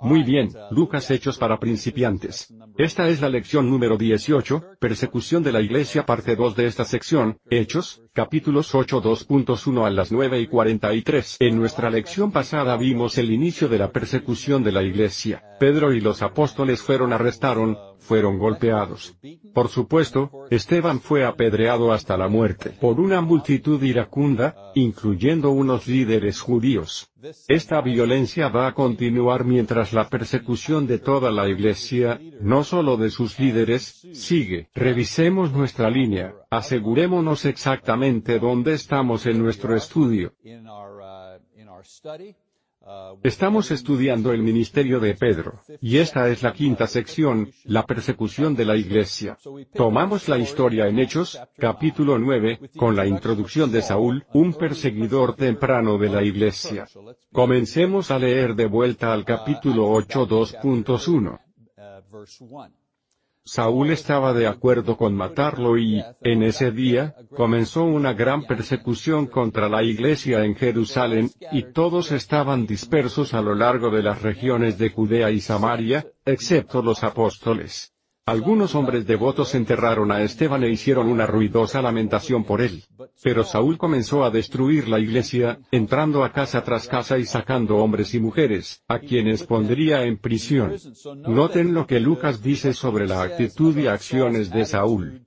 Muy bien, Lucas Hechos para principiantes. Esta es la lección número 18, Persecución de la Iglesia parte 2 de esta sección, Hechos, capítulos 8 2.1 a las 9 y 43. En nuestra lección pasada vimos el inicio de la persecución de la Iglesia. Pedro y los apóstoles fueron arrestaron, fueron golpeados. Por supuesto, Esteban fue apedreado hasta la muerte por una multitud iracunda, incluyendo unos líderes judíos. Esta violencia va a continuar mientras la persecución de toda la iglesia, no solo de sus líderes, sigue. Revisemos nuestra línea, asegurémonos exactamente dónde estamos en nuestro estudio. Estamos estudiando el ministerio de Pedro, y esta es la quinta sección, la persecución de la iglesia. Tomamos la historia en Hechos, capítulo 9, con la introducción de Saúl, un perseguidor temprano de la iglesia. Comencemos a leer de vuelta al capítulo 8 2.1. Saúl estaba de acuerdo con matarlo y, en ese día, comenzó una gran persecución contra la iglesia en Jerusalén, y todos estaban dispersos a lo largo de las regiones de Judea y Samaria, excepto los apóstoles. Algunos hombres devotos enterraron a Esteban e hicieron una ruidosa lamentación por él. Pero Saúl comenzó a destruir la iglesia, entrando a casa tras casa y sacando hombres y mujeres, a quienes pondría en prisión. Noten lo que Lucas dice sobre la actitud y acciones de Saúl.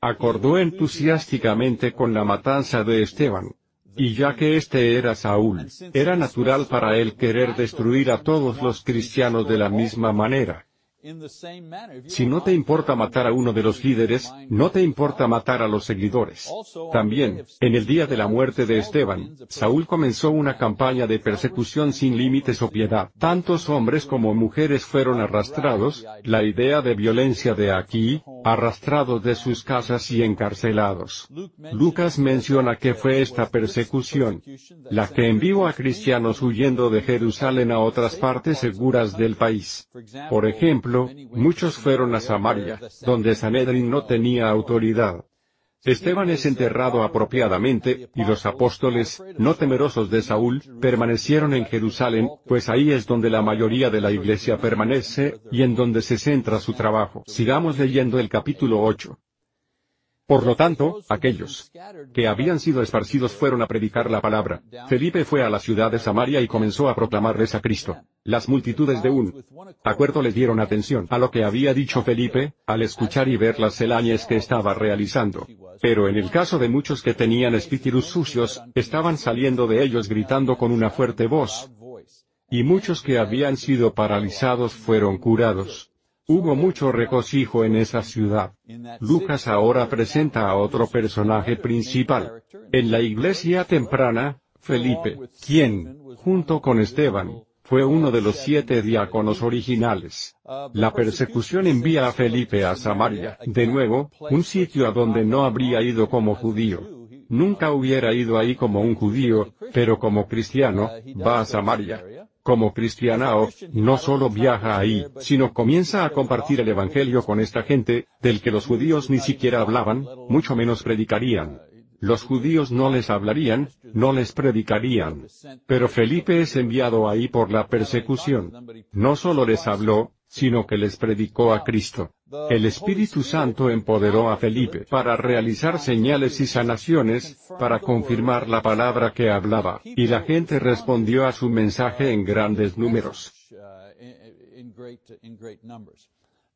Acordó entusiásticamente con la matanza de Esteban. Y ya que este era Saúl, era natural para él querer destruir a todos los cristianos de la misma manera. Si no te importa matar a uno de los líderes, no te importa matar a los seguidores. También, en el día de la muerte de Esteban, Saúl comenzó una campaña de persecución sin límites o piedad. Tantos hombres como mujeres fueron arrastrados, la idea de violencia de aquí, arrastrados de sus casas y encarcelados. Lucas menciona que fue esta persecución, la que envió a cristianos huyendo de Jerusalén a otras partes seguras del país. Por ejemplo, muchos fueron a Samaria, donde Sanedrin no tenía autoridad. Esteban es enterrado apropiadamente, y los apóstoles, no temerosos de Saúl, permanecieron en Jerusalén, pues ahí es donde la mayoría de la iglesia permanece, y en donde se centra su trabajo. Sigamos leyendo el capítulo 8. Por lo tanto, aquellos que habían sido esparcidos fueron a predicar la palabra. Felipe fue a la ciudad de Samaria y comenzó a proclamarles a Cristo. Las multitudes de un acuerdo les dieron atención a lo que había dicho Felipe, al escuchar y ver las celañes que estaba realizando. Pero en el caso de muchos que tenían espíritus sucios, estaban saliendo de ellos gritando con una fuerte voz. Y muchos que habían sido paralizados fueron curados. Hubo mucho regocijo en esa ciudad. Lucas ahora presenta a otro personaje principal. En la iglesia temprana, Felipe, quien, junto con Esteban, fue uno de los siete diáconos originales. La persecución envía a Felipe a Samaria, de nuevo, un sitio a donde no habría ido como judío. Nunca hubiera ido ahí como un judío, pero como cristiano, va a Samaria. Como cristianao, no solo viaja ahí, sino comienza a compartir el Evangelio con esta gente, del que los judíos ni siquiera hablaban, mucho menos predicarían. Los judíos no les hablarían, no les predicarían. Pero Felipe es enviado ahí por la persecución. No solo les habló, sino que les predicó a Cristo. El Espíritu Santo empoderó a Felipe para realizar señales y sanaciones, para confirmar la palabra que hablaba, y la gente respondió a su mensaje en grandes números.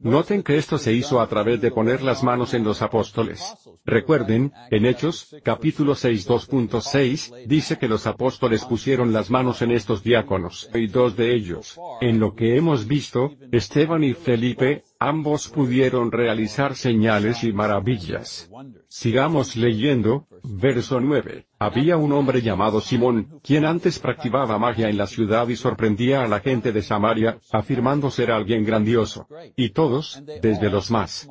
Noten que esto se hizo a través de poner las manos en los apóstoles. Recuerden, en Hechos, capítulo 6 2.6, dice que los apóstoles pusieron las manos en estos diáconos, y dos de ellos, en lo que hemos visto, Esteban y Felipe, ambos pudieron realizar señales y maravillas. Sigamos leyendo, verso 9. Había un hombre llamado Simón, quien antes practicaba magia en la ciudad y sorprendía a la gente de Samaria, afirmando ser alguien grandioso. Y todos, desde los más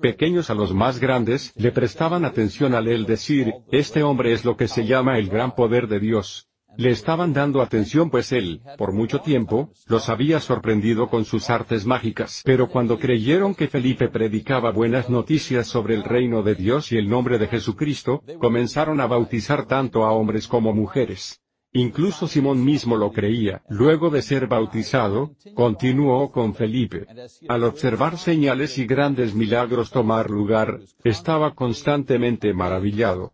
pequeños a los más grandes, le prestaban atención al él decir, este hombre es lo que se llama el gran poder de Dios. Le estaban dando atención pues él, por mucho tiempo, los había sorprendido con sus artes mágicas. Pero cuando creyeron que Felipe predicaba buenas noticias sobre el reino de Dios y el nombre de Jesucristo, comenzaron a bautizar tanto a hombres como mujeres. Incluso Simón mismo lo creía. Luego de ser bautizado, continuó con Felipe. Al observar señales y grandes milagros tomar lugar, estaba constantemente maravillado.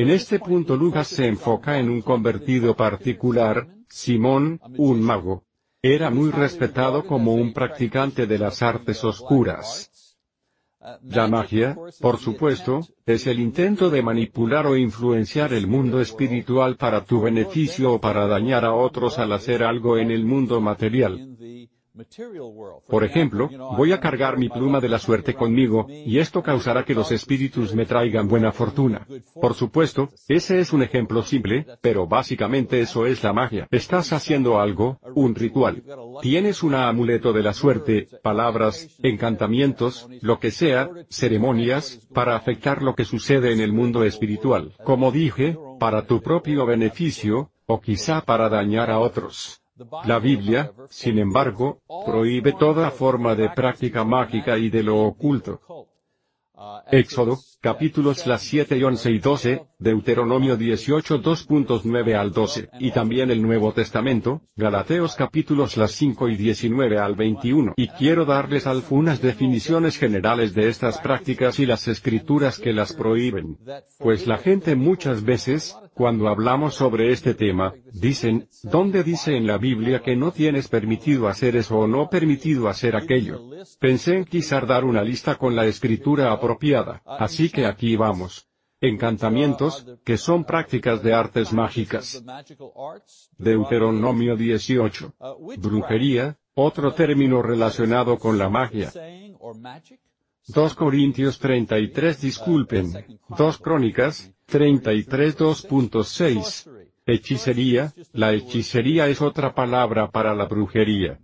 En este punto Lucas se enfoca en un convertido particular, Simón, un mago. Era muy respetado como un practicante de las artes oscuras. La magia, por supuesto, es el intento de manipular o influenciar el mundo espiritual para tu beneficio o para dañar a otros al hacer algo en el mundo material. Por ejemplo, voy a cargar mi pluma de la suerte conmigo, y esto causará que los espíritus me traigan buena fortuna. Por supuesto, ese es un ejemplo simple, pero básicamente eso es la magia. Estás haciendo algo, un ritual. Tienes un amuleto de la suerte, palabras, encantamientos, lo que sea, ceremonias, para afectar lo que sucede en el mundo espiritual. Como dije, para tu propio beneficio, o quizá para dañar a otros. La Biblia, sin embargo, prohíbe toda forma de práctica mágica y de lo oculto. Éxodo, capítulos las 7 y 11 y 12, Deuteronomio 18 2.9 al 12, y también el Nuevo Testamento, Galateos capítulos las 5 y 19 al 21. Y quiero darles algunas definiciones generales de estas prácticas y las escrituras que las prohíben. Pues la gente muchas veces, cuando hablamos sobre este tema, dicen, ¿dónde dice en la Biblia que no tienes permitido hacer eso o no permitido hacer aquello? Pensé en quizás dar una lista con la escritura apropiada, así que aquí vamos. Encantamientos, que son prácticas de artes mágicas. Deuteronomio 18. Brujería, otro término relacionado con la magia. 2 Corintios 33 disculpen, 2 Crónicas, 33 2.6. Hechicería, la hechicería es otra palabra para la brujería.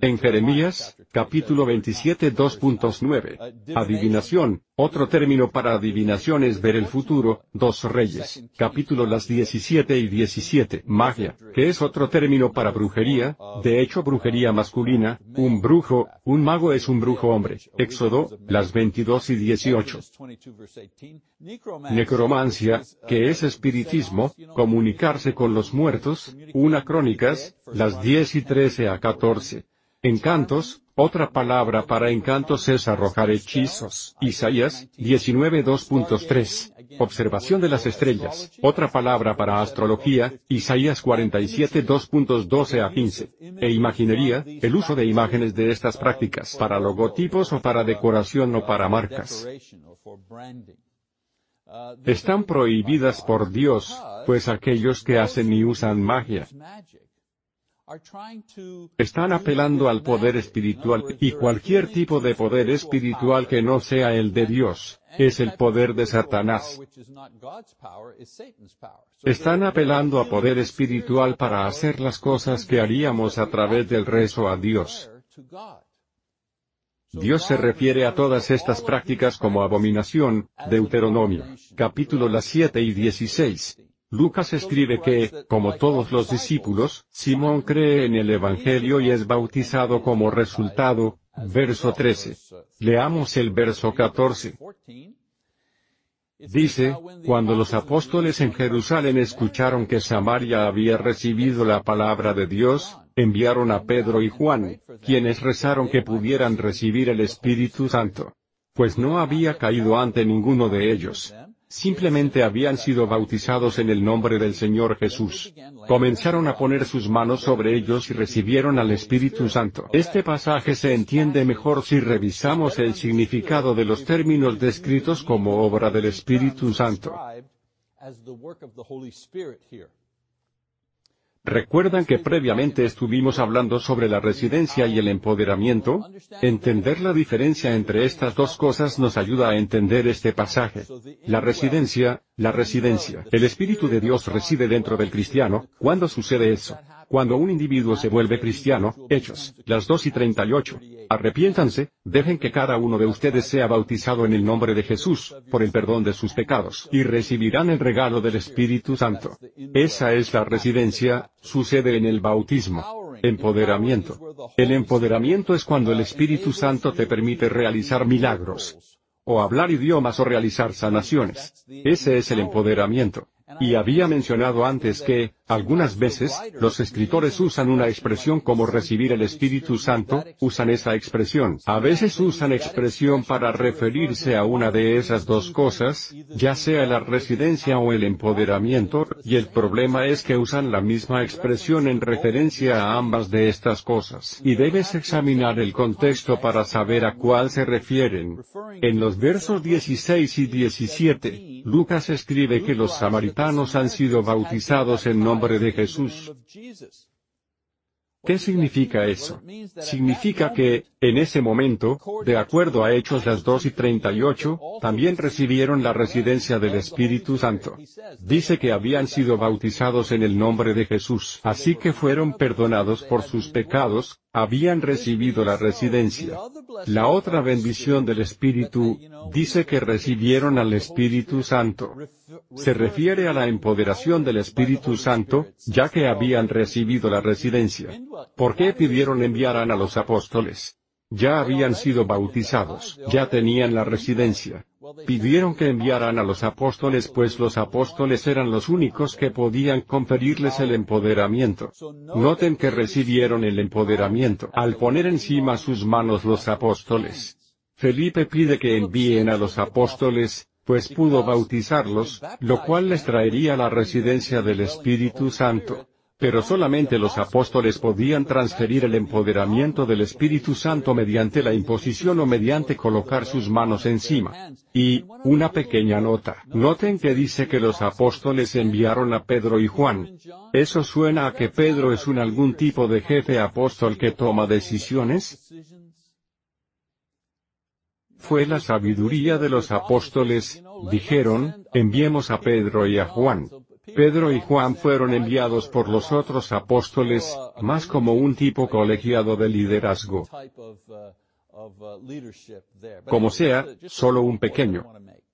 En Jeremías, capítulo 27 2.9. Adivinación, otro término para adivinación es ver el futuro, dos reyes, capítulo las 17 y 17. Magia, que es otro término para brujería, de hecho brujería masculina, un brujo, un mago es un brujo hombre, Éxodo, las 22 y 18. Necromancia, que es espiritismo, comunicarse con los muertos, una crónicas, las 10 y 13 a 14. Encantos, otra palabra para encantos es arrojar hechizos. Isaías, 19 Observación de las estrellas. Otra palabra para astrología, Isaías 47 2.12 a 15. E imaginería, el uso de imágenes de estas prácticas para logotipos o para decoración o para marcas. Están prohibidas por Dios, pues aquellos que hacen y usan magia están apelando al poder espiritual, y cualquier tipo de poder espiritual que no sea el de Dios, es el poder de Satanás. Están apelando a poder espiritual para hacer las cosas que haríamos a través del rezo a Dios. Dios se refiere a todas estas prácticas como abominación, Deuteronomio, capítulo las 7 y 16. Lucas escribe que, como todos los discípulos, Simón cree en el Evangelio y es bautizado como resultado, verso 13. Leamos el verso 14. Dice, cuando los apóstoles en Jerusalén escucharon que Samaria había recibido la palabra de Dios, enviaron a Pedro y Juan, quienes rezaron que pudieran recibir el Espíritu Santo. Pues no había caído ante ninguno de ellos. Simplemente habían sido bautizados en el nombre del Señor Jesús. Comenzaron a poner sus manos sobre ellos y recibieron al Espíritu Santo. Este pasaje se entiende mejor si revisamos el significado de los términos descritos como obra del Espíritu Santo. ¿Recuerdan que previamente estuvimos hablando sobre la residencia y el empoderamiento? Entender la diferencia entre estas dos cosas nos ayuda a entender este pasaje. La residencia, la residencia. El Espíritu de Dios reside dentro del cristiano, ¿cuándo sucede eso? Cuando un individuo se vuelve cristiano, Hechos, las 2 y 38. Arrepiéntanse, dejen que cada uno de ustedes sea bautizado en el nombre de Jesús, por el perdón de sus pecados, y recibirán el regalo del Espíritu Santo. Esa es la residencia, sucede en el bautismo. Empoderamiento. El empoderamiento es cuando el Espíritu Santo te permite realizar milagros. O hablar idiomas o realizar sanaciones. Ese es el empoderamiento. Y había mencionado antes que, algunas veces, los escritores usan una expresión como recibir el Espíritu Santo, usan esa expresión. A veces usan expresión para referirse a una de esas dos cosas, ya sea la residencia o el empoderamiento, y el problema es que usan la misma expresión en referencia a ambas de estas cosas. Y debes examinar el contexto para saber a cuál se refieren. En los versos 16 y 17, Lucas escribe que los samaritanos han sido bautizados en nombre de Jesús. ¿Qué significa eso? Significa que, en ese momento, de acuerdo a Hechos las 2 y 38, también recibieron la residencia del Espíritu Santo. Dice que habían sido bautizados en el nombre de Jesús, así que fueron perdonados por sus pecados, habían recibido la residencia. La otra bendición del Espíritu, dice que recibieron al Espíritu Santo. Se refiere a la empoderación del Espíritu Santo, ya que habían recibido la residencia. ¿Por qué pidieron enviaran a los apóstoles? Ya habían sido bautizados, ya tenían la residencia. Pidieron que enviaran a los apóstoles pues los apóstoles eran los únicos que podían conferirles el empoderamiento. Noten que recibieron el empoderamiento al poner encima sus manos los apóstoles. Felipe pide que envíen a los apóstoles, pues pudo bautizarlos, lo cual les traería la residencia del Espíritu Santo. Pero solamente los apóstoles podían transferir el empoderamiento del Espíritu Santo mediante la imposición o mediante colocar sus manos encima. Y, una pequeña nota. Noten que dice que los apóstoles enviaron a Pedro y Juan. ¿Eso suena a que Pedro es un algún tipo de jefe apóstol que toma decisiones? Fue la sabiduría de los apóstoles, dijeron, enviemos a Pedro y a Juan. Pedro y Juan fueron enviados por los otros apóstoles, más como un tipo colegiado de liderazgo. Como sea, solo un pequeño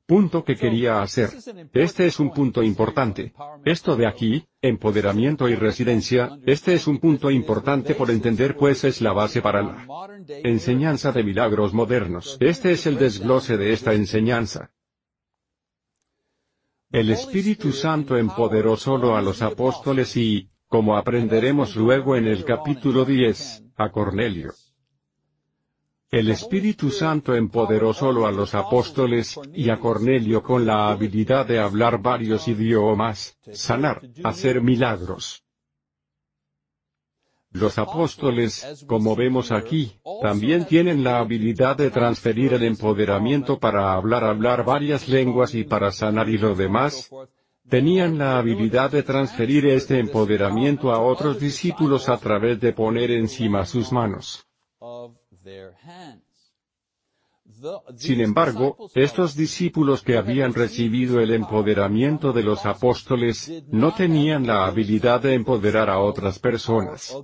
punto que quería hacer. Este es un punto importante. Esto de aquí, empoderamiento y residencia, este es un punto importante por entender pues es la base para la enseñanza de milagros modernos. Este es el desglose de esta enseñanza. El Espíritu Santo empoderó solo a los apóstoles y, como aprenderemos luego en el capítulo 10, a Cornelio. El Espíritu Santo empoderó solo a los apóstoles, y a Cornelio con la habilidad de hablar varios idiomas, sanar, hacer milagros. Los apóstoles, como vemos aquí, también tienen la habilidad de transferir el empoderamiento para hablar hablar varias lenguas y para sanar y lo demás. Tenían la habilidad de transferir este empoderamiento a otros discípulos a través de poner encima sus manos. Sin embargo, estos discípulos que habían recibido el empoderamiento de los apóstoles, no tenían la habilidad de empoderar a otras personas.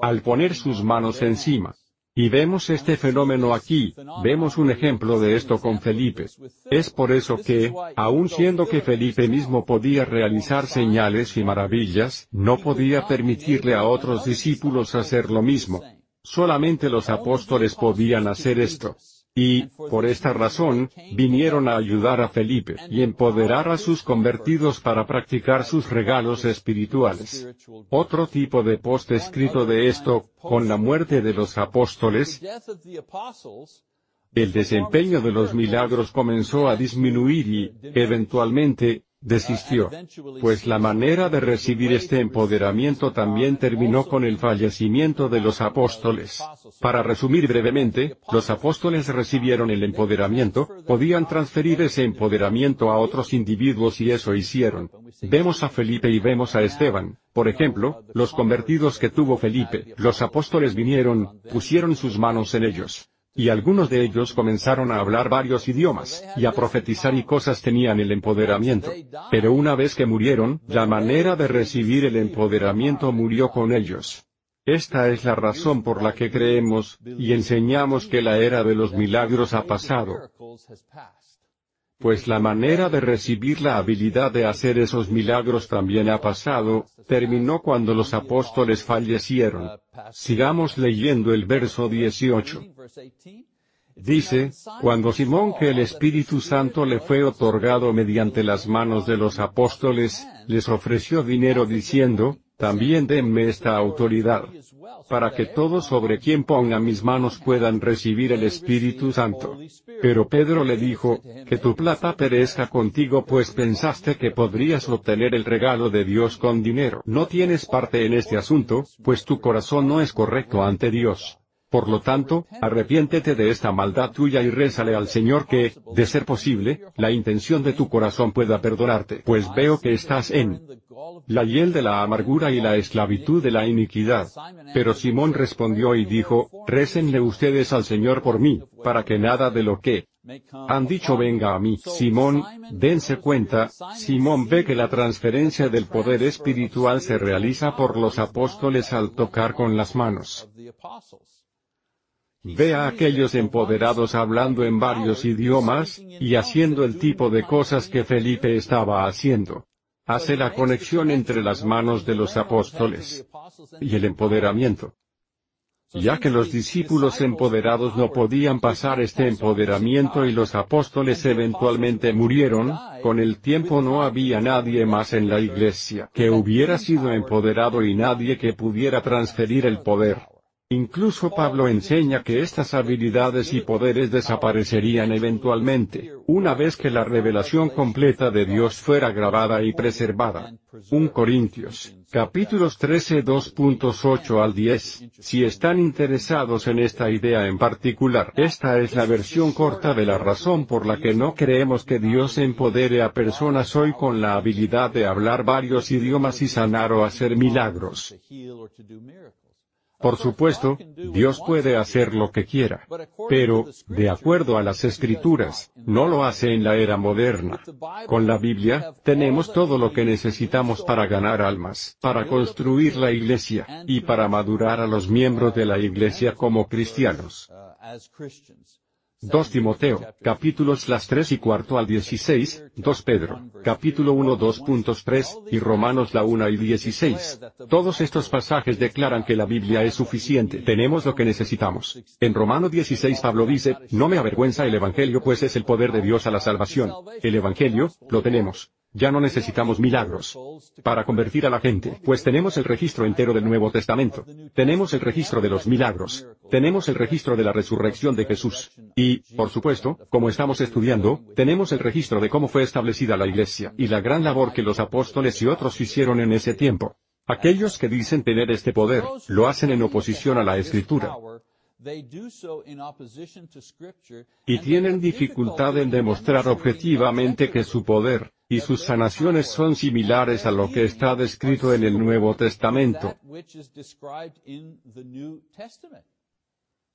Al poner sus manos encima. Y vemos este fenómeno aquí, vemos un ejemplo de esto con Felipe. Es por eso que, aun siendo que Felipe mismo podía realizar señales y maravillas, no podía permitirle a otros discípulos hacer lo mismo. Solamente los apóstoles podían hacer esto. Y, por esta razón, vinieron a ayudar a Felipe y empoderar a sus convertidos para practicar sus regalos espirituales. Otro tipo de post escrito de esto, con la muerte de los apóstoles, el desempeño de los milagros comenzó a disminuir y, eventualmente, desistió. Pues la manera de recibir este empoderamiento también terminó con el fallecimiento de los apóstoles. Para resumir brevemente, los apóstoles recibieron el empoderamiento, podían transferir ese empoderamiento a otros individuos y eso hicieron. Vemos a Felipe y vemos a Esteban. Por ejemplo, los convertidos que tuvo Felipe, los apóstoles vinieron, pusieron sus manos en ellos. Y algunos de ellos comenzaron a hablar varios idiomas, y a profetizar y cosas tenían el empoderamiento. Pero una vez que murieron, la manera de recibir el empoderamiento murió con ellos. Esta es la razón por la que creemos, y enseñamos que la era de los milagros ha pasado pues la manera de recibir la habilidad de hacer esos milagros también ha pasado, terminó cuando los apóstoles fallecieron. Sigamos leyendo el verso 18. Dice, cuando Simón que el Espíritu Santo le fue otorgado mediante las manos de los apóstoles, les ofreció dinero diciendo, también denme esta autoridad, para que todos sobre quien ponga mis manos puedan recibir el Espíritu Santo. Pero Pedro le dijo, que tu plata perezca contigo pues pensaste que podrías obtener el regalo de Dios con dinero. No tienes parte en este asunto, pues tu corazón no es correcto ante Dios. Por lo tanto, arrepiéntete de esta maldad tuya y rézale al Señor que, de ser posible, la intención de tu corazón pueda perdonarte, pues veo que estás en la hiel de la amargura y la esclavitud de la iniquidad. Pero Simón respondió y dijo, récenle ustedes al Señor por mí, para que nada de lo que han dicho venga a mí. Simón, dense cuenta, Simón ve que la transferencia del poder espiritual se realiza por los apóstoles al tocar con las manos. Ve a aquellos empoderados hablando en varios idiomas, y haciendo el tipo de cosas que Felipe estaba haciendo. Hace la conexión entre las manos de los apóstoles y el empoderamiento. Ya que los discípulos empoderados no podían pasar este empoderamiento y los apóstoles eventualmente murieron, con el tiempo no había nadie más en la iglesia que hubiera sido empoderado y nadie que pudiera transferir el poder. Incluso Pablo enseña que estas habilidades y poderes desaparecerían eventualmente, una vez que la revelación completa de Dios fuera grabada y preservada. 1 Corintios, capítulos 13 2.8 al 10. Si están interesados en esta idea en particular, esta es la versión corta de la razón por la que no creemos que Dios empodere a personas hoy con la habilidad de hablar varios idiomas y sanar o hacer milagros. Por supuesto, Dios puede hacer lo que quiera. Pero, de acuerdo a las escrituras, no lo hace en la era moderna. Con la Biblia, tenemos todo lo que necesitamos para ganar almas, para construir la iglesia, y para madurar a los miembros de la iglesia como cristianos. 2 Timoteo, capítulos las 3 y cuarto al 16, 2 Pedro, capítulo 1 2.3, y Romanos la 1 y 16. Todos estos pasajes declaran que la Biblia es suficiente, tenemos lo que necesitamos. En Romano 16 Pablo dice, no me avergüenza el Evangelio pues es el poder de Dios a la salvación. El Evangelio, lo tenemos. Ya no necesitamos milagros para convertir a la gente, pues tenemos el registro entero del Nuevo Testamento. Tenemos el registro de los milagros. Tenemos el registro de la resurrección de Jesús. Y, por supuesto, como estamos estudiando, tenemos el registro de cómo fue establecida la Iglesia y la gran labor que los apóstoles y otros hicieron en ese tiempo. Aquellos que dicen tener este poder, lo hacen en oposición a la Escritura. Y tienen dificultad en demostrar objetivamente que su poder, y sus sanaciones son similares a lo que está descrito en el Nuevo Testamento.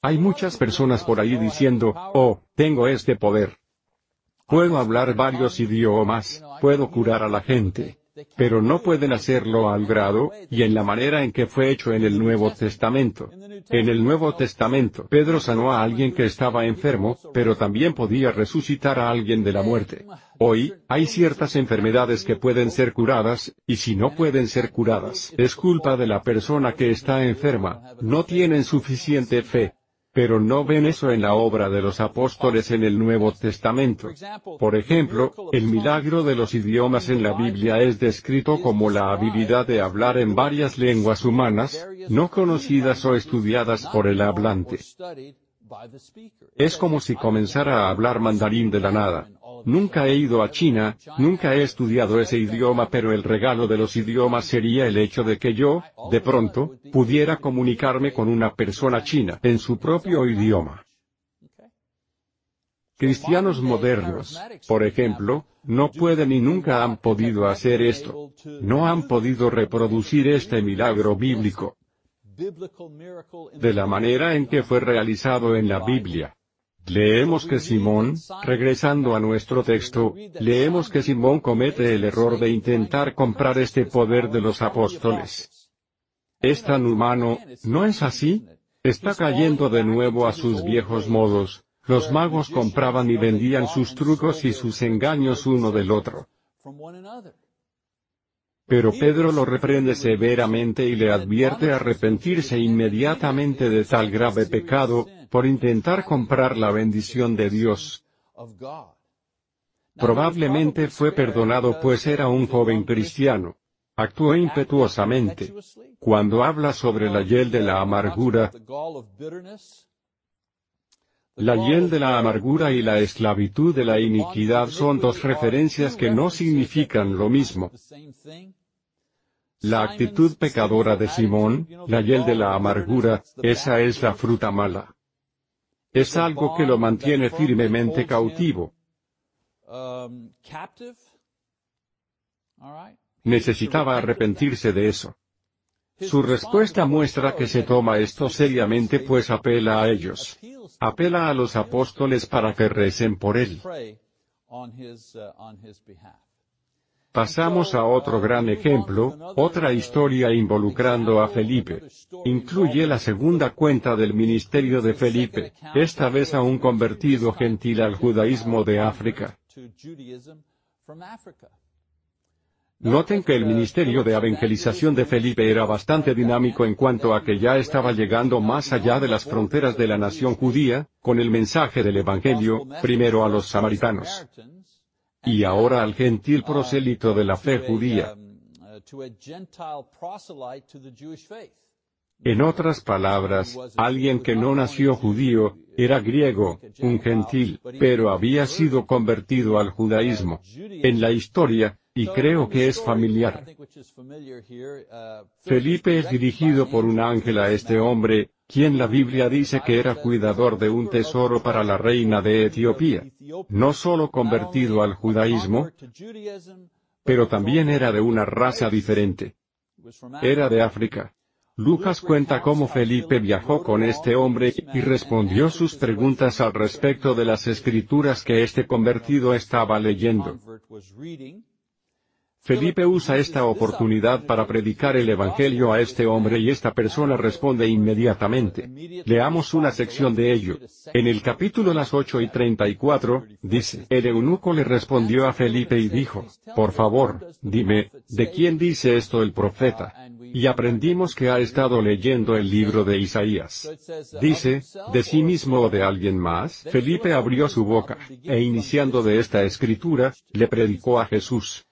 Hay muchas personas por ahí diciendo, oh, tengo este poder. Puedo hablar varios idiomas, puedo curar a la gente pero no pueden hacerlo al grado, y en la manera en que fue hecho en el Nuevo Testamento. En el Nuevo Testamento, Pedro sanó a alguien que estaba enfermo, pero también podía resucitar a alguien de la muerte. Hoy, hay ciertas enfermedades que pueden ser curadas, y si no pueden ser curadas, es culpa de la persona que está enferma, no tienen suficiente fe. Pero no ven eso en la obra de los apóstoles en el Nuevo Testamento. Por ejemplo, el milagro de los idiomas en la Biblia es descrito como la habilidad de hablar en varias lenguas humanas, no conocidas o estudiadas por el hablante. Es como si comenzara a hablar mandarín de la nada. Nunca he ido a China, nunca he estudiado ese idioma pero el regalo de los idiomas sería el hecho de que yo, de pronto, pudiera comunicarme con una persona china en su propio idioma. Cristianos modernos, por ejemplo, no pueden y nunca han podido hacer esto. No han podido reproducir este milagro bíblico de la manera en que fue realizado en la Biblia. Leemos que Simón, regresando a nuestro texto, leemos que Simón comete el error de intentar comprar este poder de los apóstoles. Es tan humano, ¿no es así? Está cayendo de nuevo a sus viejos modos. Los magos compraban y vendían sus trucos y sus engaños uno del otro. Pero Pedro lo reprende severamente y le advierte arrepentirse inmediatamente de tal grave pecado, por intentar comprar la bendición de Dios. Probablemente fue perdonado pues era un joven cristiano. Actuó impetuosamente. Cuando habla sobre la hiel de la amargura, la hiel de la amargura y la esclavitud de la iniquidad son dos referencias que no significan lo mismo. La actitud pecadora de Simón, la hiel de la amargura, esa es la fruta mala. Es algo que lo mantiene firmemente cautivo. Necesitaba arrepentirse de eso. Su respuesta muestra que se toma esto seriamente pues apela a ellos. Apela a los apóstoles para que recen por él. Pasamos a otro gran ejemplo, otra historia involucrando a Felipe. Incluye la segunda cuenta del ministerio de Felipe, esta vez a un convertido gentil al judaísmo de África. Noten que el ministerio de evangelización de Felipe era bastante dinámico en cuanto a que ya estaba llegando más allá de las fronteras de la nación judía, con el mensaje del Evangelio, primero a los samaritanos. Y ahora al gentil prosélito de la fe judía. En otras palabras, alguien que no nació judío, era griego, un gentil, pero había sido convertido al judaísmo. En la historia, y creo que es familiar. Felipe es dirigido por un ángel a este hombre, quien la Biblia dice que era cuidador de un tesoro para la reina de Etiopía. No solo convertido al judaísmo, pero también era de una raza diferente. Era de África. Lucas cuenta cómo Felipe viajó con este hombre y respondió sus preguntas al respecto de las escrituras que este convertido estaba leyendo. Felipe usa esta oportunidad para predicar el Evangelio a este hombre y esta persona responde inmediatamente. Leamos una sección de ello. En el capítulo las 8 y 34, dice, el eunuco le respondió a Felipe y dijo, por favor, dime, ¿de quién dice esto el profeta? Y aprendimos que ha estado leyendo el libro de Isaías. Dice, ¿de sí mismo o de alguien más? Felipe abrió su boca, e iniciando de esta escritura, le predicó a Jesús.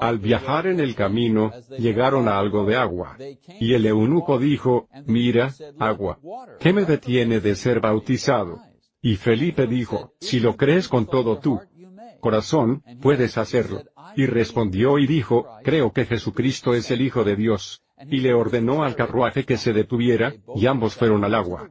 Al viajar en el camino, llegaron a algo de agua. Y el eunuco dijo, mira, agua. ¿Qué me detiene de ser bautizado? Y Felipe dijo, si lo crees con todo tu corazón, puedes hacerlo. Y respondió y dijo, creo que Jesucristo es el Hijo de Dios. Y le ordenó al carruaje que se detuviera, y ambos fueron al agua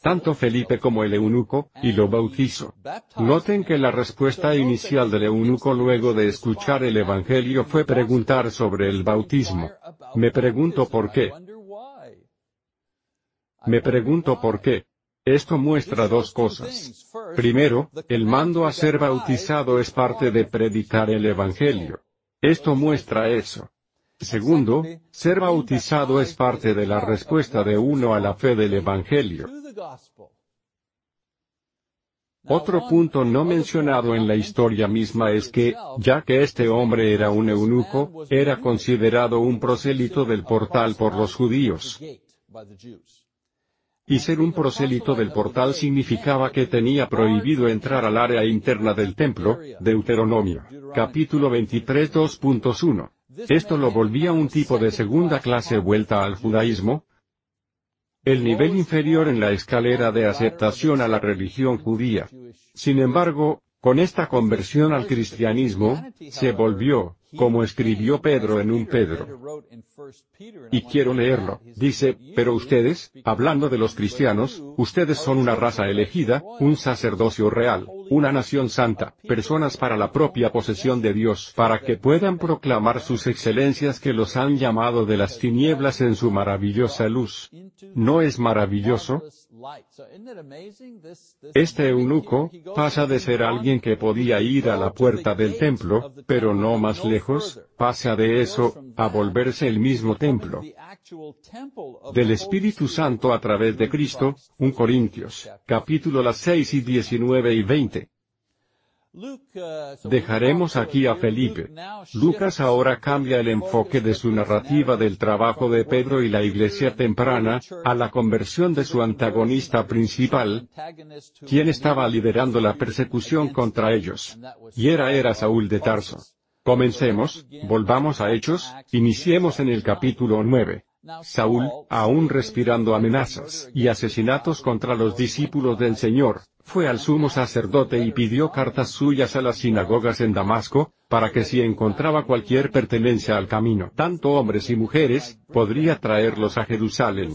tanto Felipe como el eunuco, y lo bautizó. Noten que la respuesta inicial del eunuco luego de escuchar el Evangelio fue preguntar sobre el bautismo. Me pregunto por qué. Me pregunto por qué. Esto muestra dos cosas. Primero, el mando a ser bautizado es parte de predicar el Evangelio. Esto muestra eso. Segundo, ser bautizado es parte de la respuesta de uno a la fe del Evangelio. Otro punto no mencionado en la historia misma es que, ya que este hombre era un eunuco, era considerado un prosélito del portal por los judíos. Y ser un prosélito del portal significaba que tenía prohibido entrar al área interna del templo, Deuteronomio, capítulo 23 2.1. Esto lo volvía un tipo de segunda clase vuelta al judaísmo, el nivel inferior en la escalera de aceptación a la religión judía. Sin embargo, con esta conversión al cristianismo, se volvió, como escribió Pedro en un Pedro. Y quiero leerlo. Dice, pero ustedes, hablando de los cristianos, ustedes son una raza elegida, un sacerdocio real, una nación santa, personas para la propia posesión de Dios, para que puedan proclamar sus excelencias que los han llamado de las tinieblas en su maravillosa luz. ¿No es maravilloso? Este eunuco, pasa de ser alguien que podía ir a la puerta del templo, pero no más lejos, pasa de eso, a volverse el mismo templo del Espíritu Santo a través de Cristo, 1 Corintios, capítulo las 6 y 19 y 20. Dejaremos aquí a Felipe. Lucas ahora cambia el enfoque de su narrativa del trabajo de Pedro y la iglesia temprana, a la conversión de su antagonista principal, quien estaba liderando la persecución contra ellos. Y era era Saúl de Tarso. Comencemos, volvamos a Hechos, iniciemos en el capítulo 9. Saúl, aún respirando amenazas y asesinatos contra los discípulos del Señor, fue al sumo sacerdote y pidió cartas suyas a las sinagogas en Damasco, para que si encontraba cualquier pertenencia al camino, tanto hombres y mujeres, podría traerlos a Jerusalén.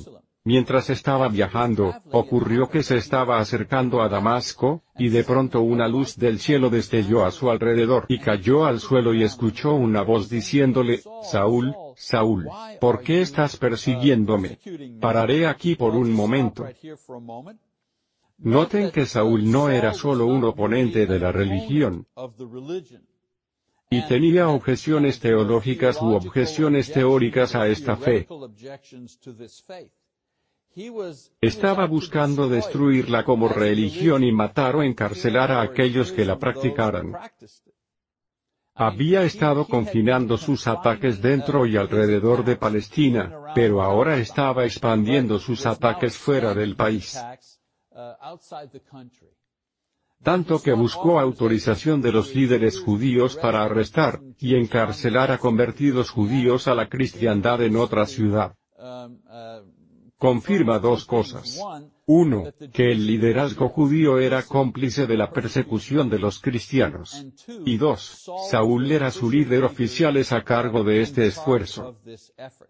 Mientras estaba viajando, ocurrió que se estaba acercando a Damasco, y de pronto una luz del cielo destelló a su alrededor y cayó al suelo y escuchó una voz diciéndole, Saúl, Saúl, ¿por qué estás persiguiéndome? Pararé aquí por un momento. Noten que Saúl no era solo un oponente de la religión, y tenía objeciones teológicas u objeciones teóricas a esta fe. Estaba buscando destruirla como religión y matar o encarcelar a aquellos que la practicaran. Había estado confinando sus ataques dentro y alrededor de Palestina, pero ahora estaba expandiendo sus ataques fuera del país. Tanto que buscó autorización de los líderes judíos para arrestar y encarcelar a convertidos judíos a la cristiandad en otra ciudad confirma dos cosas. Uno, que el liderazgo judío era cómplice de la persecución de los cristianos. Y dos, Saúl era su líder oficial a cargo de este esfuerzo.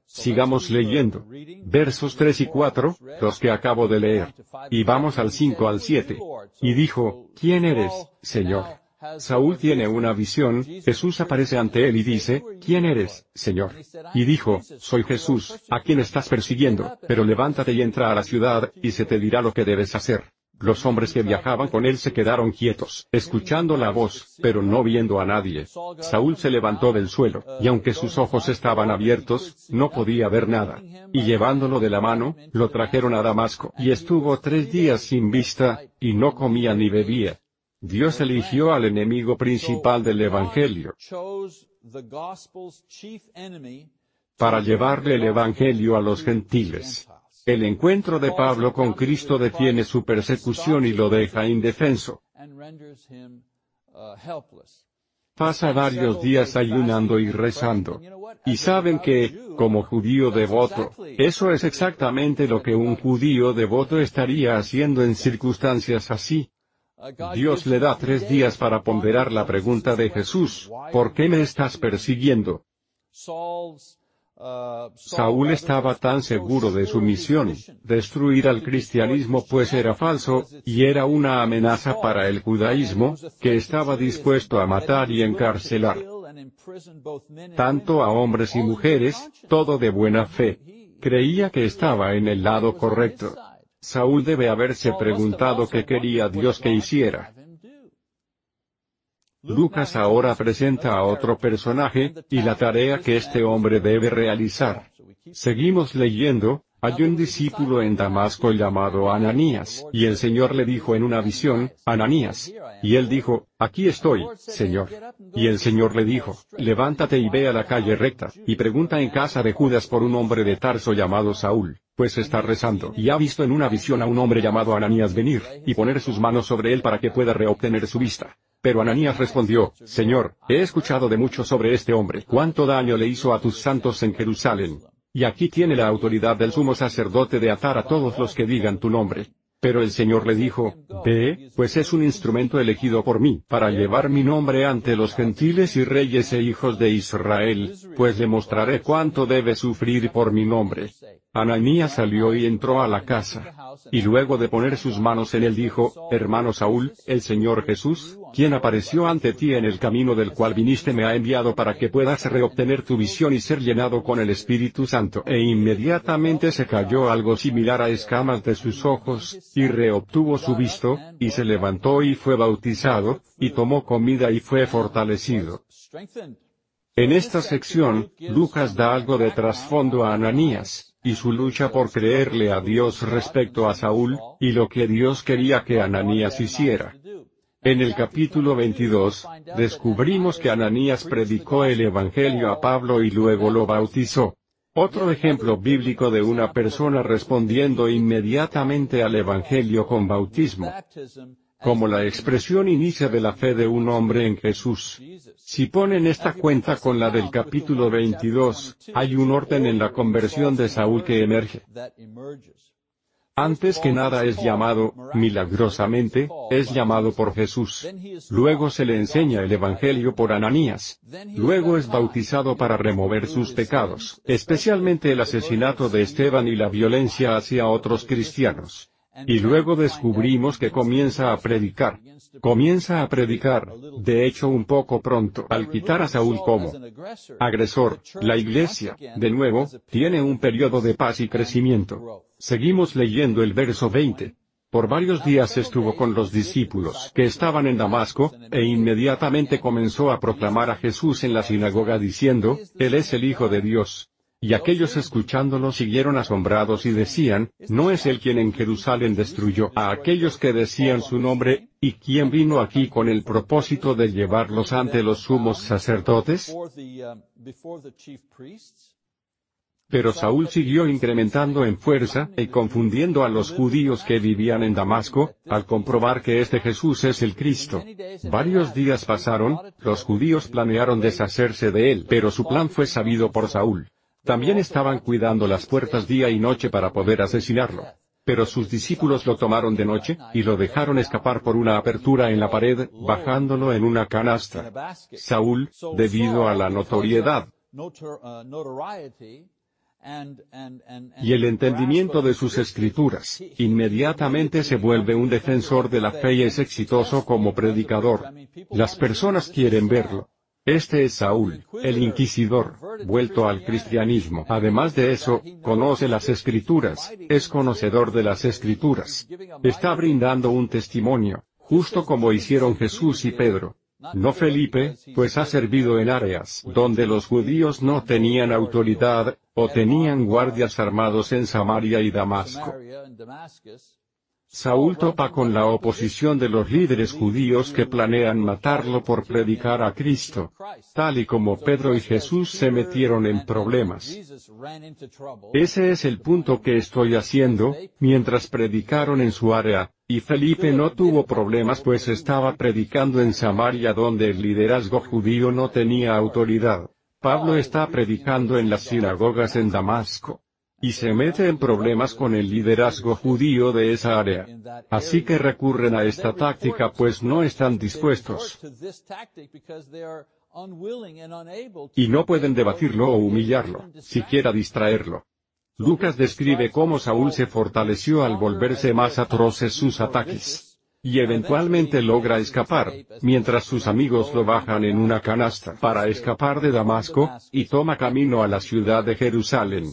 Sigamos leyendo. Versos 3 y 4, los que acabo de leer. Y vamos al 5 al 7. Y dijo, ¿quién eres, Señor? Saúl tiene una visión, Jesús aparece ante él y dice, ¿quién eres, Señor? Y dijo, soy Jesús, a quien estás persiguiendo, pero levántate y entra a la ciudad, y se te dirá lo que debes hacer. Los hombres que viajaban con él se quedaron quietos, escuchando la voz, pero no viendo a nadie. Saúl se levantó del suelo, y aunque sus ojos estaban abiertos, no podía ver nada. Y llevándolo de la mano, lo trajeron a Damasco, y estuvo tres días sin vista, y no comía ni bebía. Dios eligió al enemigo principal del Evangelio para llevarle el Evangelio a los gentiles. El encuentro de Pablo con Cristo detiene su persecución y lo deja indefenso. Pasa varios días ayunando y rezando. Y saben que, como judío devoto, eso es exactamente lo que un judío devoto estaría haciendo en circunstancias así. Dios le da tres días para ponderar la pregunta de Jesús, ¿por qué me estás persiguiendo? Saúl estaba tan seguro de su misión, destruir al cristianismo pues era falso, y era una amenaza para el judaísmo, que estaba dispuesto a matar y encarcelar tanto a hombres y mujeres, todo de buena fe. Creía que estaba en el lado correcto. Saúl debe haberse preguntado qué quería Dios que hiciera. Lucas ahora presenta a otro personaje, y la tarea que este hombre debe realizar. Seguimos leyendo, hay un discípulo en Damasco llamado Ananías, y el Señor le dijo en una visión, Ananías. Y él dijo, aquí estoy, Señor. Y el Señor le dijo, levántate y ve a la calle recta, y pregunta en casa de Judas por un hombre de Tarso llamado Saúl pues está rezando y ha visto en una visión a un hombre llamado Ananías venir, y poner sus manos sobre él para que pueda reobtener su vista. Pero Ananías respondió, Señor, he escuchado de mucho sobre este hombre, cuánto daño le hizo a tus santos en Jerusalén. Y aquí tiene la autoridad del sumo sacerdote de atar a todos los que digan tu nombre. Pero el Señor le dijo, Ve, pues es un instrumento elegido por mí, para llevar mi nombre ante los gentiles y reyes e hijos de Israel, pues le mostraré cuánto debe sufrir por mi nombre. Ananías salió y entró a la casa. Y luego de poner sus manos en él dijo, Hermano Saúl, el Señor Jesús, quien apareció ante ti en el camino del cual viniste me ha enviado para que puedas reobtener tu visión y ser llenado con el Espíritu Santo. E inmediatamente se cayó algo similar a escamas de sus ojos, y reobtuvo su visto, y se levantó y fue bautizado, y tomó comida y fue fortalecido. En esta sección, Lucas da algo de trasfondo a Ananías, y su lucha por creerle a Dios respecto a Saúl, y lo que Dios quería que Ananías hiciera. En el capítulo 22, descubrimos que Ananías predicó el Evangelio a Pablo y luego lo bautizó. Otro ejemplo bíblico de una persona respondiendo inmediatamente al Evangelio con bautismo como la expresión inicia de la fe de un hombre en Jesús. Si ponen esta cuenta con la del capítulo 22, hay un orden en la conversión de Saúl que emerge. Antes que nada es llamado, milagrosamente, es llamado por Jesús. Luego se le enseña el Evangelio por Ananías. Luego es bautizado para remover sus pecados, especialmente el asesinato de Esteban y la violencia hacia otros cristianos. Y luego descubrimos que comienza a predicar. Comienza a predicar, de hecho un poco pronto, al quitar a Saúl como agresor. La iglesia, de nuevo, tiene un periodo de paz y crecimiento. Seguimos leyendo el verso 20. Por varios días estuvo con los discípulos que estaban en Damasco, e inmediatamente comenzó a proclamar a Jesús en la sinagoga diciendo, Él es el Hijo de Dios. Y aquellos escuchándolo siguieron asombrados y decían, ¿no es él quien en Jerusalén destruyó a aquellos que decían su nombre, y quién vino aquí con el propósito de llevarlos ante los sumos sacerdotes? Pero Saúl siguió incrementando en fuerza, y confundiendo a los judíos que vivían en Damasco, al comprobar que este Jesús es el Cristo. Varios días pasaron, los judíos planearon deshacerse de él, pero su plan fue sabido por Saúl. También estaban cuidando las puertas día y noche para poder asesinarlo. Pero sus discípulos lo tomaron de noche, y lo dejaron escapar por una apertura en la pared, bajándolo en una canasta. Saúl, debido a la notoriedad, y el entendimiento de sus escrituras, inmediatamente se vuelve un defensor de la fe y es exitoso como predicador. Las personas quieren verlo. Este es Saúl, el inquisidor, vuelto al cristianismo. Además de eso, conoce las escrituras, es conocedor de las escrituras. Está brindando un testimonio, justo como hicieron Jesús y Pedro. No Felipe, pues ha servido en áreas donde los judíos no tenían autoridad, o tenían guardias armados en Samaria y Damasco. Saúl topa con la oposición de los líderes judíos que planean matarlo por predicar a Cristo, tal y como Pedro y Jesús se metieron en problemas. Ese es el punto que estoy haciendo, mientras predicaron en su área, y Felipe no tuvo problemas pues estaba predicando en Samaria donde el liderazgo judío no tenía autoridad. Pablo está predicando en las sinagogas en Damasco y se mete en problemas con el liderazgo judío de esa área. Así que recurren a esta táctica pues no están dispuestos. Y no pueden debatirlo o humillarlo, siquiera distraerlo. Lucas describe cómo Saúl se fortaleció al volverse más atroces sus ataques y eventualmente logra escapar, mientras sus amigos lo bajan en una canasta para escapar de Damasco, y toma camino a la ciudad de Jerusalén.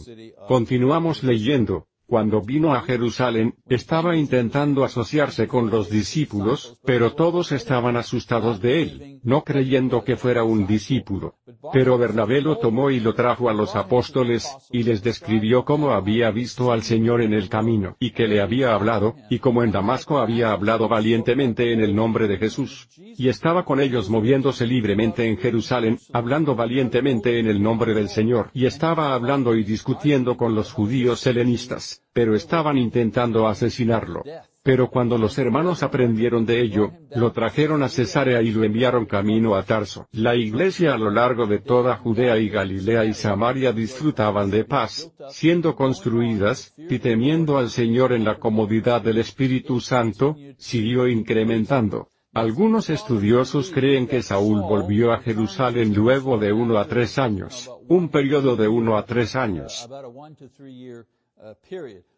Continuamos leyendo, cuando vino a Jerusalén, estaba intentando asociarse con los discípulos, pero todos estaban asustados de él, no creyendo que fuera un discípulo. Pero Bernabé lo tomó y lo trajo a los apóstoles, y les describió cómo había visto al Señor en el camino, y que le había hablado, y como en Damasco había hablado valientemente en el nombre de Jesús. Y estaba con ellos moviéndose libremente en Jerusalén, hablando valientemente en el nombre del Señor, y estaba hablando y discutiendo con los judíos helenistas pero estaban intentando asesinarlo. Pero cuando los hermanos aprendieron de ello, lo trajeron a Cesarea y lo enviaron camino a Tarso. La iglesia a lo largo de toda Judea y Galilea y Samaria disfrutaban de paz, siendo construidas, y temiendo al Señor en la comodidad del Espíritu Santo, siguió incrementando. Algunos estudiosos creen que Saúl volvió a Jerusalén luego de uno a tres años, un periodo de uno a tres años.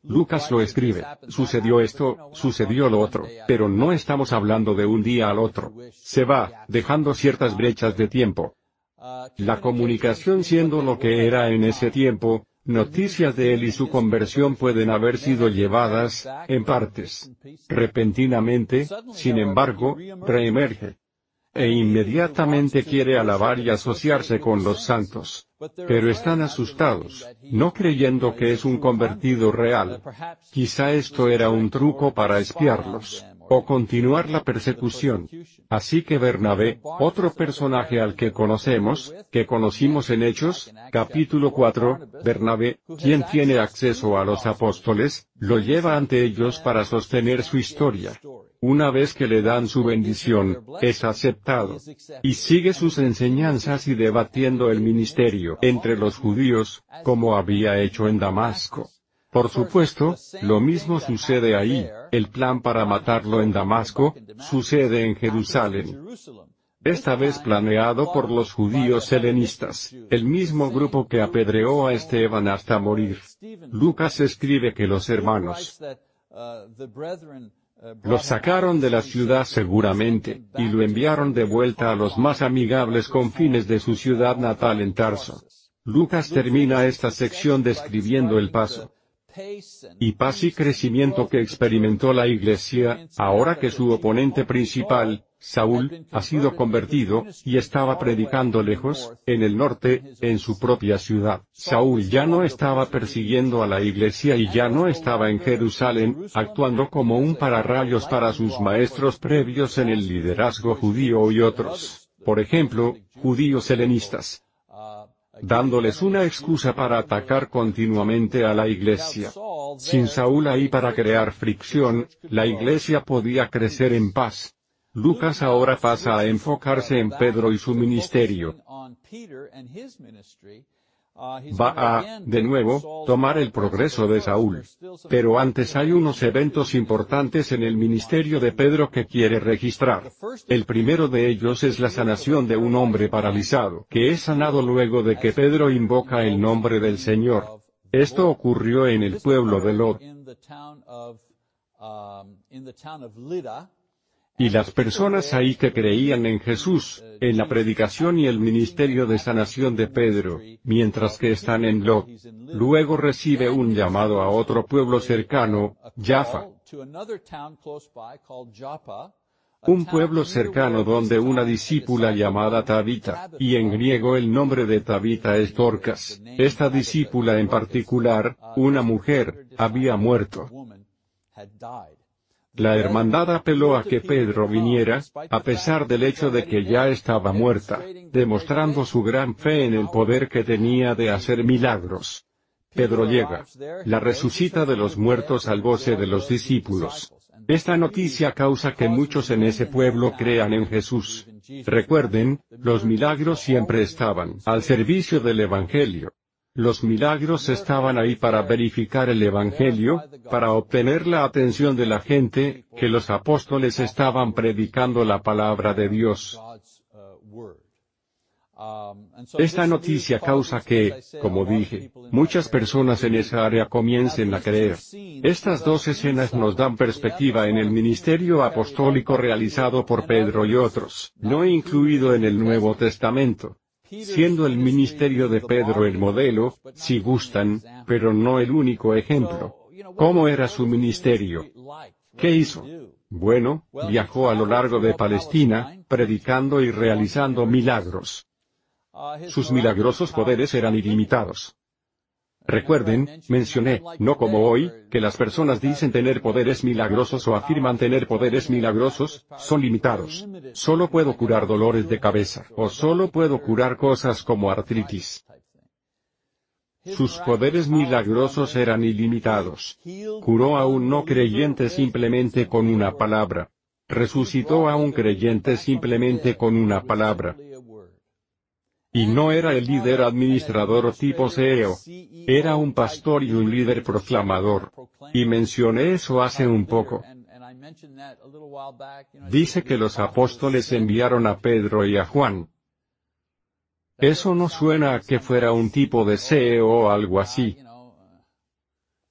Lucas lo escribe, sucedió esto, sucedió lo otro, pero no estamos hablando de un día al otro. Se va, dejando ciertas brechas de tiempo. La comunicación siendo lo que era en ese tiempo, noticias de él y su conversión pueden haber sido llevadas, en partes. Repentinamente, sin embargo, reemerge e inmediatamente quiere alabar y asociarse con los santos. Pero están asustados, no creyendo que es un convertido real. Quizá esto era un truco para espiarlos. O continuar la persecución. Así que Bernabé, otro personaje al que conocemos, que conocimos en Hechos, capítulo 4, Bernabé, quien tiene acceso a los apóstoles, lo lleva ante ellos para sostener su historia. Una vez que le dan su bendición, es aceptado. Y sigue sus enseñanzas y debatiendo el ministerio entre los judíos, como había hecho en Damasco. Por supuesto, lo mismo sucede ahí, el plan para matarlo en Damasco, sucede en Jerusalén. Esta vez planeado por los judíos helenistas, el mismo grupo que apedreó a Esteban hasta morir. Lucas escribe que los hermanos lo sacaron de la ciudad seguramente, y lo enviaron de vuelta a los más amigables confines de su ciudad natal en Tarso. Lucas termina esta sección describiendo el paso y paz y crecimiento que experimentó la Iglesia, ahora que su oponente principal, Saúl, ha sido convertido, y estaba predicando lejos, en el norte, en su propia ciudad. Saúl ya no estaba persiguiendo a la Iglesia y ya no estaba en Jerusalén, actuando como un pararrayos para sus maestros previos en el liderazgo judío y otros. Por ejemplo, judíos helenistas, dándoles una excusa para atacar continuamente a la iglesia. Sin Saúl ahí para crear fricción, la iglesia podía crecer en paz. Lucas ahora pasa a enfocarse en Pedro y su ministerio va a, de nuevo, tomar el progreso de Saúl. Pero antes hay unos eventos importantes en el ministerio de Pedro que quiere registrar. El primero de ellos es la sanación de un hombre paralizado, que es sanado luego de que Pedro invoca el nombre del Señor. Esto ocurrió en el pueblo de Lot. Y las personas ahí que creían en Jesús, en la predicación y el ministerio de sanación de Pedro, mientras que están en Lot. Luego recibe un llamado a otro pueblo cercano, Jaffa. Un pueblo cercano donde una discípula llamada Tabita, y en griego el nombre de Tabita es Dorcas. Esta discípula en particular, una mujer, había muerto. La hermandad apeló a que Pedro viniera, a pesar del hecho de que ya estaba muerta, demostrando su gran fe en el poder que tenía de hacer milagros. Pedro llega. La resucita de los muertos al voce de los discípulos. Esta noticia causa que muchos en ese pueblo crean en Jesús. Recuerden, los milagros siempre estaban al servicio del Evangelio. Los milagros estaban ahí para verificar el Evangelio, para obtener la atención de la gente, que los apóstoles estaban predicando la palabra de Dios. Esta noticia causa que, como dije, muchas personas en esa área comiencen a creer. Estas dos escenas nos dan perspectiva en el ministerio apostólico realizado por Pedro y otros, no incluido en el Nuevo Testamento siendo el ministerio de Pedro el modelo, si gustan, pero no el único ejemplo. ¿Cómo era su ministerio? ¿Qué hizo? Bueno, viajó a lo largo de Palestina, predicando y realizando milagros. Sus milagrosos poderes eran ilimitados. Recuerden, mencioné, no como hoy, que las personas dicen tener poderes milagrosos o afirman tener poderes milagrosos, son limitados. Solo puedo curar dolores de cabeza, o solo puedo curar cosas como artritis. Sus poderes milagrosos eran ilimitados. Curó a un no creyente simplemente con una palabra. Resucitó a un creyente simplemente con una palabra. Y no era el líder administrador tipo CEO. Era un pastor y un líder proclamador. Y mencioné eso hace un poco. Dice que los apóstoles enviaron a Pedro y a Juan. Eso no suena a que fuera un tipo de CEO o algo así.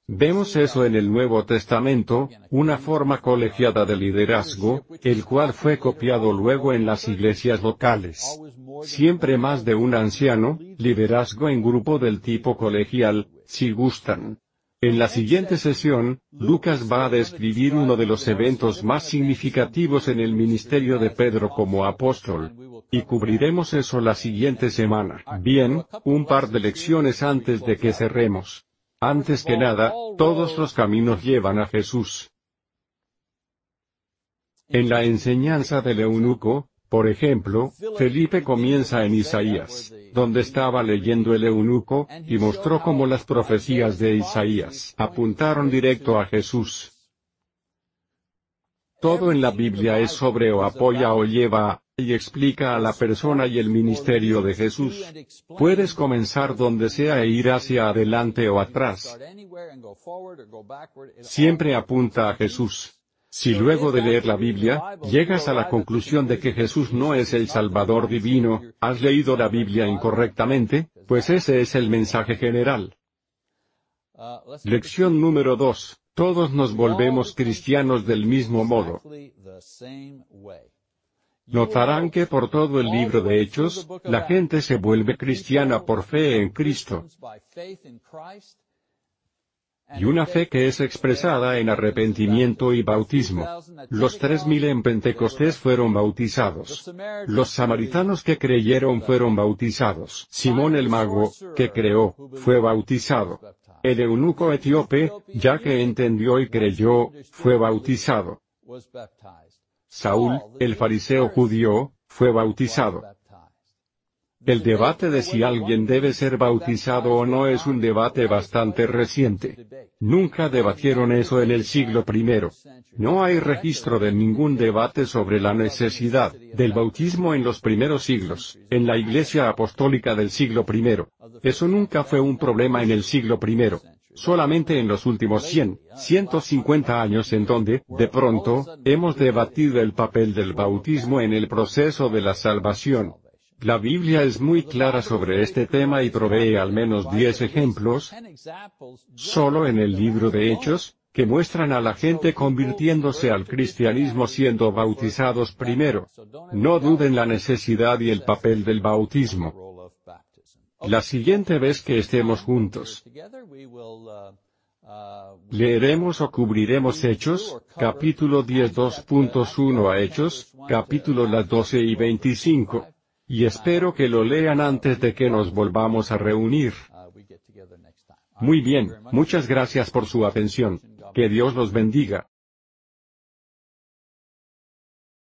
Vemos eso en el Nuevo Testamento, una forma colegiada de liderazgo, el cual fue copiado luego en las iglesias locales siempre más de un anciano, liderazgo en grupo del tipo colegial, si gustan. En la siguiente sesión, Lucas va a describir uno de los eventos más significativos en el ministerio de Pedro como apóstol. Y cubriremos eso la siguiente semana. Bien, un par de lecciones antes de que cerremos. Antes que nada, todos los caminos llevan a Jesús. En la enseñanza del eunuco, por ejemplo, Felipe comienza en Isaías, donde estaba leyendo el eunuco, y mostró cómo las profecías de Isaías apuntaron directo a Jesús. Todo en la Biblia es sobre o apoya o lleva a, y explica a la persona y el ministerio de Jesús. Puedes comenzar donde sea e ir hacia adelante o atrás. Siempre apunta a Jesús. Si luego de leer la Biblia, llegas a la conclusión de que Jesús no es el Salvador divino, has leído la Biblia incorrectamente, pues ese es el mensaje general. Lección número 2. Todos nos volvemos cristianos del mismo modo. Notarán que por todo el libro de Hechos, la gente se vuelve cristiana por fe en Cristo. Y una fe que es expresada en arrepentimiento y bautismo. Los tres mil en Pentecostés fueron bautizados. Los samaritanos que creyeron fueron bautizados. Simón el mago, que creó, fue bautizado. El eunuco etíope, ya que entendió y creyó, fue bautizado. Saúl, el fariseo judío, fue bautizado. El debate de si alguien debe ser bautizado o no es un debate bastante reciente. Nunca debatieron eso en el siglo I. No hay registro de ningún debate sobre la necesidad del bautismo en los primeros siglos, en la Iglesia Apostólica del siglo I. Eso nunca fue un problema en el siglo I. Solamente en los últimos 100, 150 años en donde, de pronto, hemos debatido el papel del bautismo en el proceso de la salvación. La Biblia es muy clara sobre este tema y provee al menos 10 ejemplos, solo en el libro de Hechos, que muestran a la gente convirtiéndose al cristianismo siendo bautizados primero. No duden la necesidad y el papel del bautismo. La siguiente vez que estemos juntos, leeremos o cubriremos Hechos, capítulo 10 2.1 a Hechos, capítulo las 12 y 25. Y espero que lo lean antes de que nos volvamos a reunir. Muy bien, muchas gracias por su atención. Que Dios los bendiga.